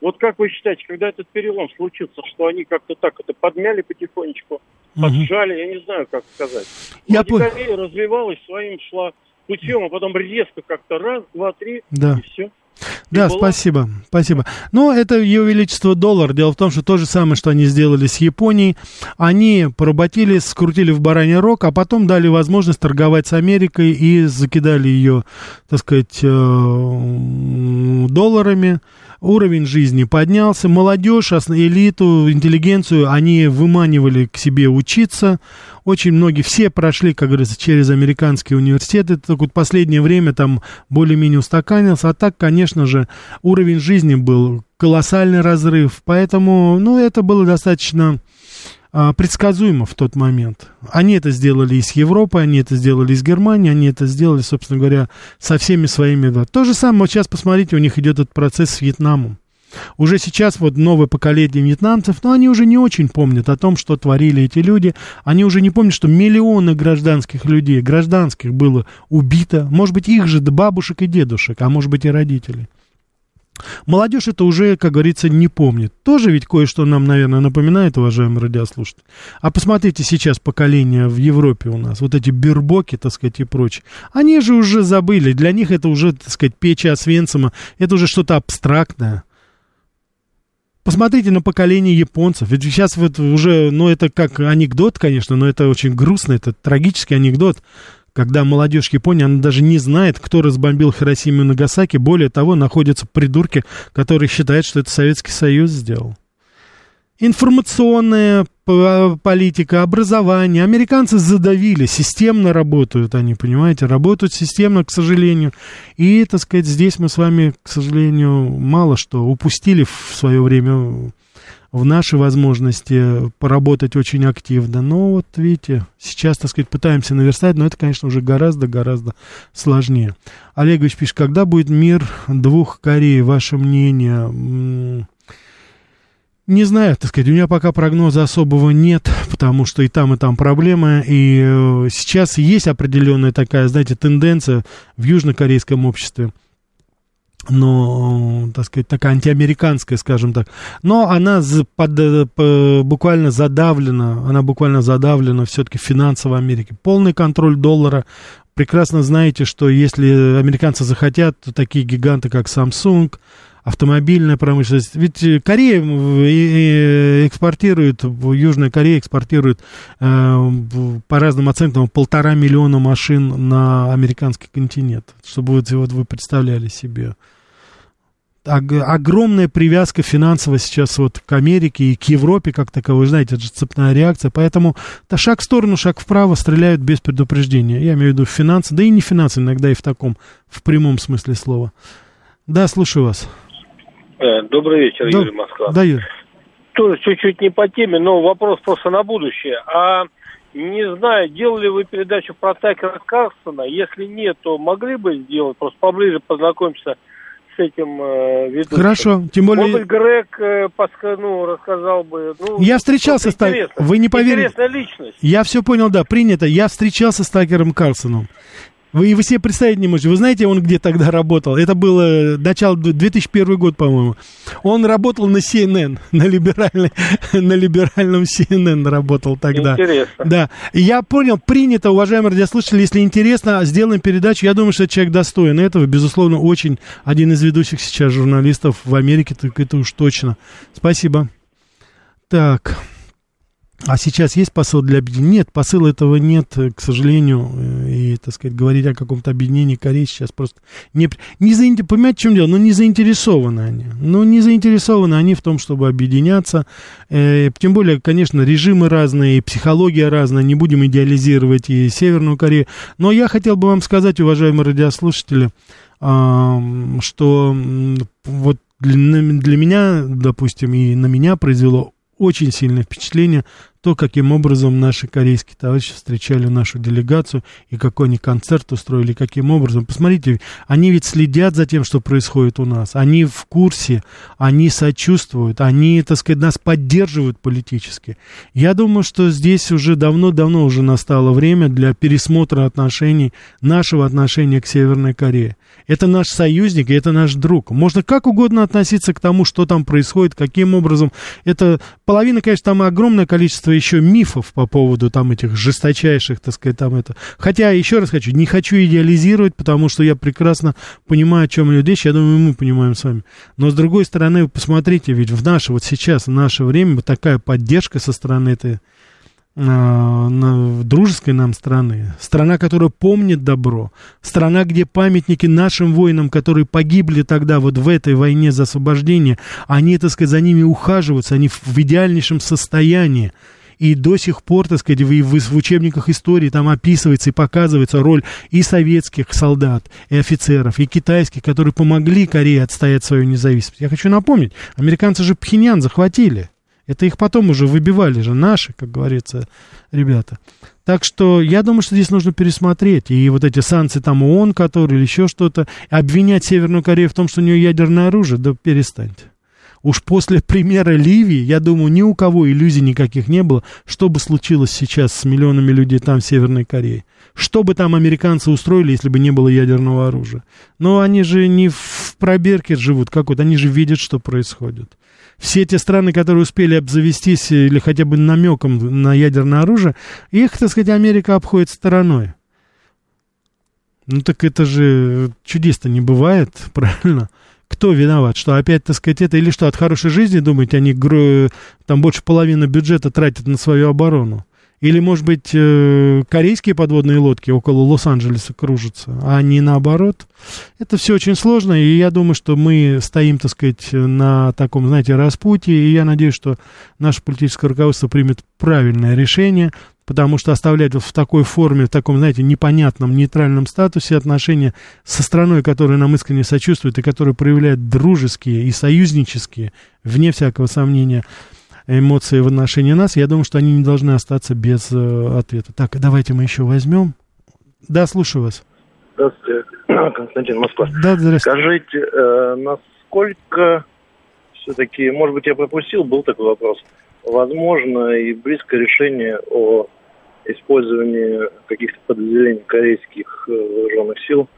Вот как вы считаете, когда этот перелом случился, что они как-то так это подмяли потихонечку, Поджали, я не знаю, как сказать. Я Вроде понял. Развивалась своим, шла путем, а потом резко как-то раз, два, три, Да. и все. Да, была. спасибо, спасибо. Ну, это ее величество доллар. Дело в том, что то же самое, что они сделали с Японией. Они поработили, скрутили в бараний рог, а потом дали возможность торговать с Америкой и закидали ее, так сказать, э, долларами. Уровень жизни поднялся. Молодежь, элиту, интеллигенцию они выманивали к себе учиться. Очень многие, все прошли, как говорится, через американские университеты. Только вот последнее время там более-менее устаканился. А так, конечно же, уровень жизни был колоссальный разрыв. Поэтому, ну, это было достаточно предсказуемо в тот момент. Они это сделали и с Европой, они это сделали и с Германией, они это сделали, собственно говоря, со всеми своими. да. То же самое, вот сейчас посмотрите, у них идет этот процесс с Вьетнамом. Уже сейчас вот новое поколение вьетнамцев, но они уже не очень помнят о том, что творили эти люди. Они уже не помнят, что миллионы гражданских людей, гражданских было убито. Может быть, их же бабушек и дедушек, а может быть и родителей. Молодежь это уже, как говорится, не помнит. Тоже ведь кое-что нам, наверное, напоминает, уважаемые радиослушатели. А посмотрите сейчас поколение в Европе у нас, вот эти бирбоки, так сказать, и прочее. Они же уже забыли, для них это уже, так сказать, печи Освенцима, это уже что-то абстрактное. Посмотрите на поколение японцев. Ведь сейчас вот уже, ну, это как анекдот, конечно, но это очень грустно, это трагический анекдот, когда молодежь Японии, она даже не знает, кто разбомбил Хиросиму и Нагасаки. Более того, находятся придурки, которые считают, что это Советский Союз сделал. Информационная п- политика, образование. Американцы задавили, системно работают они, понимаете, работают системно, к сожалению. И, так сказать, здесь мы с вами, к сожалению, мало что упустили в свое время в наши возможности поработать очень активно. Но вот видите, сейчас, так сказать, пытаемся наверстать, но это, конечно, уже гораздо-гораздо сложнее. Олегович пишет, когда будет мир двух Корей, ваше мнение? Не знаю, так сказать, у меня пока прогноза особого нет, потому что и там, и там проблемы, и э, сейчас есть определенная такая, знаете, тенденция в южнокорейском обществе, но, так сказать, такая антиамериканская, скажем так. Но она под, э, п- буквально задавлена, она буквально задавлена все-таки финансово Америки. Полный контроль доллара. Прекрасно знаете, что если американцы захотят, то такие гиганты, как Samsung, автомобильная промышленность. Ведь э, Корея и экспортирует, Южная Корея экспортирует э, по разным оценкам полтора миллиона машин на американский континент. Чтобы вот, вот вы представляли себе огромная привязка финансовая сейчас вот к Америке и к Европе как таковой, Вы знаете, это же цепная реакция, поэтому да, шаг в сторону, шаг вправо стреляют без предупреждения. Я имею в виду финансы, да и не финансы, иногда и в таком, в прямом смысле слова. Да, слушаю вас. Э, Добрый вечер, Да- Юрий Москва. Да, Юр. Тоже чуть-чуть не по теме, но вопрос просто на будущее. А не знаю, делали вы передачу про Такера Карсона? Если нет, то могли бы сделать, просто поближе познакомиться с этим э, ведущим. Хорошо, тем более... Может быть, Грег э, ну, рассказал бы. Ну, Я встречался с просто Так- интересно. вы не поверите. Интересная личность. Я все понял, да, принято. Я встречался с Такером Карлсоном. Вы, вы себе представить не можете. Вы знаете, он где тогда работал? Это было начало 2001 год, по-моему. Он работал на CNN, на, либеральной, на либеральном CNN работал тогда. Интересно. Да, я понял, принято, уважаемые радиослушатели, если интересно, сделаем передачу. Я думаю, что человек достоин этого. Безусловно, очень один из ведущих сейчас журналистов в Америке, так это уж точно. Спасибо. Так. А сейчас есть посыл для объединения? Нет, посыла этого нет, к сожалению. И, так сказать, говорить о каком-то объединении Кореи сейчас просто не... не заин... Понимаете, в чем дело? Ну, не заинтересованы они. Ну, не заинтересованы они в том, чтобы объединяться. Э, тем более, конечно, режимы разные, психология разная. Не будем идеализировать и Северную Корею. Но я хотел бы вам сказать, уважаемые радиослушатели, э, что вот для, для меня, допустим, и на меня произвело очень сильное впечатление то, каким образом наши корейские товарищи встречали нашу делегацию и какой они концерт устроили, каким образом. Посмотрите, они ведь следят за тем, что происходит у нас. Они в курсе, они сочувствуют, они, так сказать, нас поддерживают политически. Я думаю, что здесь уже давно-давно уже настало время для пересмотра отношений, нашего отношения к Северной Корее. Это наш союзник и это наш друг. Можно как угодно относиться к тому, что там происходит, каким образом. Это половина, конечно, там огромное количество еще мифов по поводу там этих жесточайших, так сказать, там это. Хотя, еще раз хочу, не хочу идеализировать, потому что я прекрасно понимаю, о чем идет речь, я думаю, мы понимаем с вами. Но, с другой стороны, посмотрите, ведь в наше, вот сейчас, в наше время, вот такая поддержка со стороны этой дружеской нам страны, страна, которая помнит добро, страна, где памятники нашим воинам, которые погибли тогда вот в этой войне за освобождение, они, так сказать, за ними ухаживаются, они в идеальнейшем состоянии. И до сих пор, так сказать, в, в, в учебниках истории там описывается и показывается роль и советских солдат, и офицеров, и китайских, которые помогли Корее отстоять свою независимость. Я хочу напомнить, американцы же Пхеньян захватили. Это их потом уже выбивали же, наши, как говорится, ребята. Так что я думаю, что здесь нужно пересмотреть. И вот эти санкции там ООН, которые или еще что-то, обвинять Северную Корею в том, что у нее ядерное оружие, да перестаньте. Уж после примера Ливии, я думаю, ни у кого иллюзий никаких не было, что бы случилось сейчас с миллионами людей там, в Северной Корее. Что бы там американцы устроили, если бы не было ядерного оружия. Но они же не в пробирке живут какой-то, они же видят, что происходит. Все те страны, которые успели обзавестись или хотя бы намеком на ядерное оружие, их, так сказать, Америка обходит стороной. Ну так это же чудес-то не бывает, правильно? Кто виноват? Что опять, так сказать, это или что, от хорошей жизни, думаете, они там больше половины бюджета тратят на свою оборону? Или, может быть, э, корейские подводные лодки около Лос-Анджелеса кружатся, а не наоборот? Это все очень сложно, и я думаю, что мы стоим, так сказать, на таком, знаете, распутье, и я надеюсь, что наше политическое руководство примет правильное решение, потому что оставлять в такой форме, в таком, знаете, непонятном, нейтральном статусе отношения со страной, которая нам искренне сочувствует и которая проявляет дружеские и союзнические, вне всякого сомнения, эмоции в отношении нас, я думаю, что они не должны остаться без э, ответа. Так, давайте мы еще возьмем. Да, слушаю вас. Здравствуйте, Константин Москва. Да, здравствуйте. Скажите, э, насколько все-таки, может быть, я пропустил, был такой вопрос, возможно и близкое решение о использовании каких-то подразделений корейских э, вооруженных сил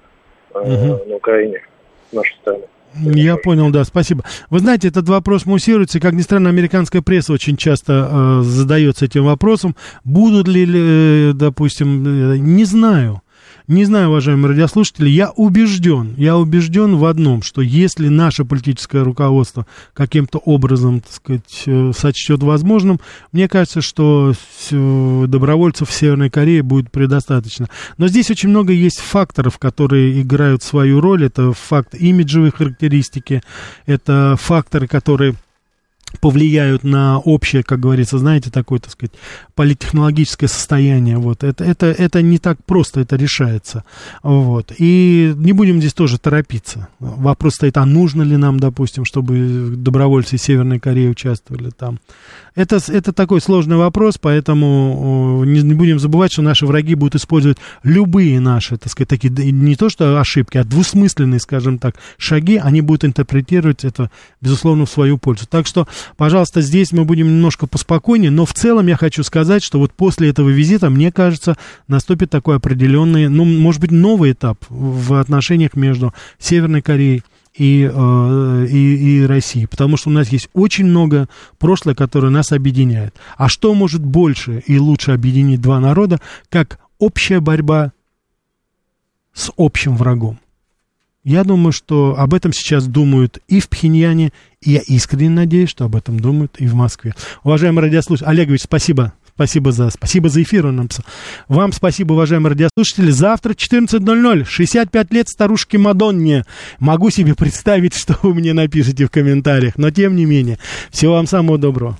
э, угу. на Украине, в нашу страну? Я понял, да, спасибо. Вы знаете, этот вопрос муссируется, как ни странно, американская пресса очень часто э, задается этим вопросом. Будут ли, э, допустим, э, не знаю. Не знаю, уважаемые радиослушатели, я убежден, я убежден в одном, что если наше политическое руководство каким-то образом, так сказать, э, сочтет возможным, мне кажется, что добровольцев в Северной Корее будет предостаточно. Но здесь очень много есть факторов, которые играют свою роль. Это факт имиджевой характеристики, это факторы, которые повлияют на общее, как говорится, знаете, такое, так сказать, политтехнологическое состояние. Вот. Это, это, это не так просто, это решается. Вот. И не будем здесь тоже торопиться. Вопрос стоит, а нужно ли нам, допустим, чтобы добровольцы Северной Кореи участвовали там. Это, это такой сложный вопрос, поэтому не, не будем забывать, что наши враги будут использовать любые наши, так сказать, такие, не то что ошибки, а двусмысленные, скажем так, шаги, они будут интерпретировать это, безусловно, в свою пользу. Так что, пожалуйста, здесь мы будем немножко поспокойнее, но в целом я хочу сказать, что вот после этого визита, мне кажется, наступит такой определенный, ну, может быть, новый этап в отношениях между Северной Кореей и, э, и, и России, потому что у нас есть очень много прошлое, которое нас объединяет. А что может больше и лучше объединить два народа, как общая борьба с общим врагом? Я думаю, что об этом сейчас думают и в Пхеньяне, и я искренне надеюсь, что об этом думают и в Москве. Уважаемый радиослушатель, Олегович, спасибо. Спасибо за, спасибо за эфир, он написал. Вам спасибо, уважаемые радиослушатели. Завтра 14.00, 65 лет старушке Мадонне. Могу себе представить, что вы мне напишите в комментариях, но тем не менее. Всего вам самого доброго.